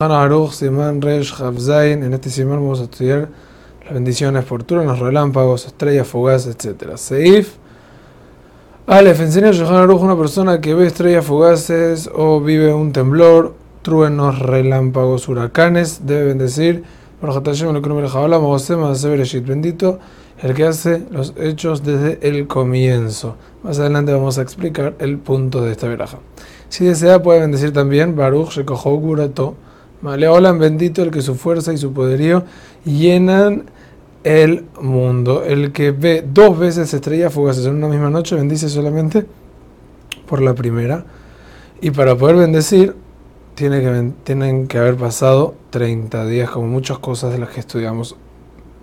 En este Simán vamos a estudiar las bendiciones los relámpagos, estrellas fugaces, etc. Seif. Alef, enseña a Yohan Aruch una persona que ve estrellas fugaces o vive un temblor, truenos, relámpagos, huracanes. Debe bendecir. Bendito el que hace los hechos desde el comienzo. Más adelante vamos a explicar el punto de esta veraja. Si desea, puede bendecir también Baruch Shekohou Gurato Maleolam bendito el que su fuerza y su poderío llenan el mundo. El que ve dos veces estrellas fugaces en una misma noche bendice solamente por la primera. Y para poder bendecir, tienen que haber pasado 30 días, como muchas cosas de las que estudiamos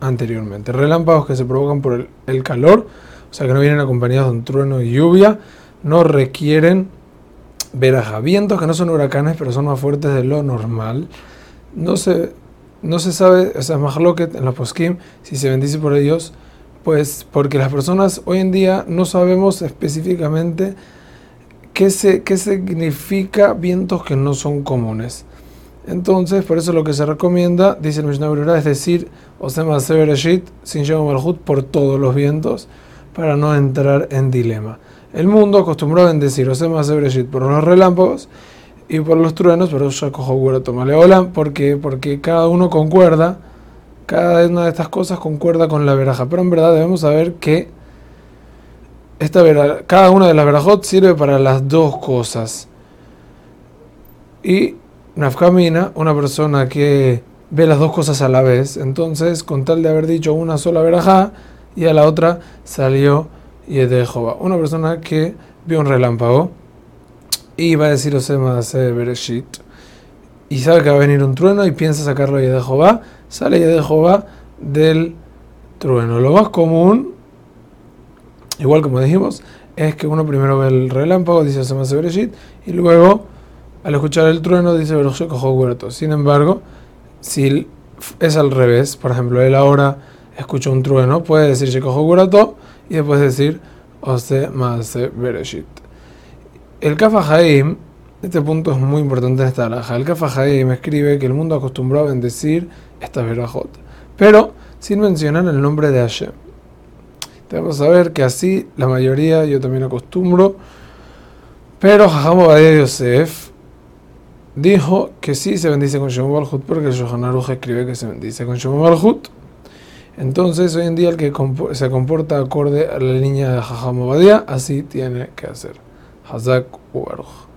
anteriormente. Relámpagos que se provocan por el, el calor, o sea que no vienen acompañados de un trueno y lluvia, no requieren veraja. Vientos que no son huracanes, pero son más fuertes de lo normal. No se, no se sabe, o sea, en la poskim, si se bendice por ellos, pues porque las personas hoy en día no sabemos específicamente qué, se, qué significa vientos que no son comunes. Entonces, por eso lo que se recomienda, dice el Mishnah es decir, Osema Severeshit, sin Malhut, por todos los vientos, para no entrar en dilema. El mundo acostumbró a bendecir por los relámpagos y por los truenos, pero ya cojo Tomaleolam, porque porque cada uno concuerda, cada una de estas cosas concuerda con la veraja. Pero en verdad debemos saber que esta cada una de las verajot sirve para las dos cosas. Y Nafkamina, una persona que ve las dos cosas a la vez, entonces con tal de haber dicho una sola verajá y a la otra salió y de Jehová. Una persona que vio un relámpago y va a decir Osema de Bereshit y sabe que va a venir un trueno y piensa sacarlo de Jehová, sale de Jehová del trueno. Lo más común, igual como dijimos, es que uno primero ve el relámpago, dice Osema de Bereshit, y luego al escuchar el trueno dice Bereshit. Sin embargo, si es al revés, por ejemplo, él ahora escucha un trueno, puede decir Shekoho Gurato y después decir Ose Maase Bereshit. El Kafa este punto es muy importante en esta alaja. El Kafa escribe que el mundo acostumbró a bendecir esta verajot, pero sin mencionar el nombre de Hashem. Tenemos que saber que así la mayoría, yo también acostumbro, pero Jajam Obadiah Yosef dijo que sí se bendice con Shemu Balhut porque el Shohan escribe que se bendice con Shemu Balhut. Entonces, hoy en día el que se comporta acorde a la línea de Jajam así tiene que hacer. Hazak Ubaruch.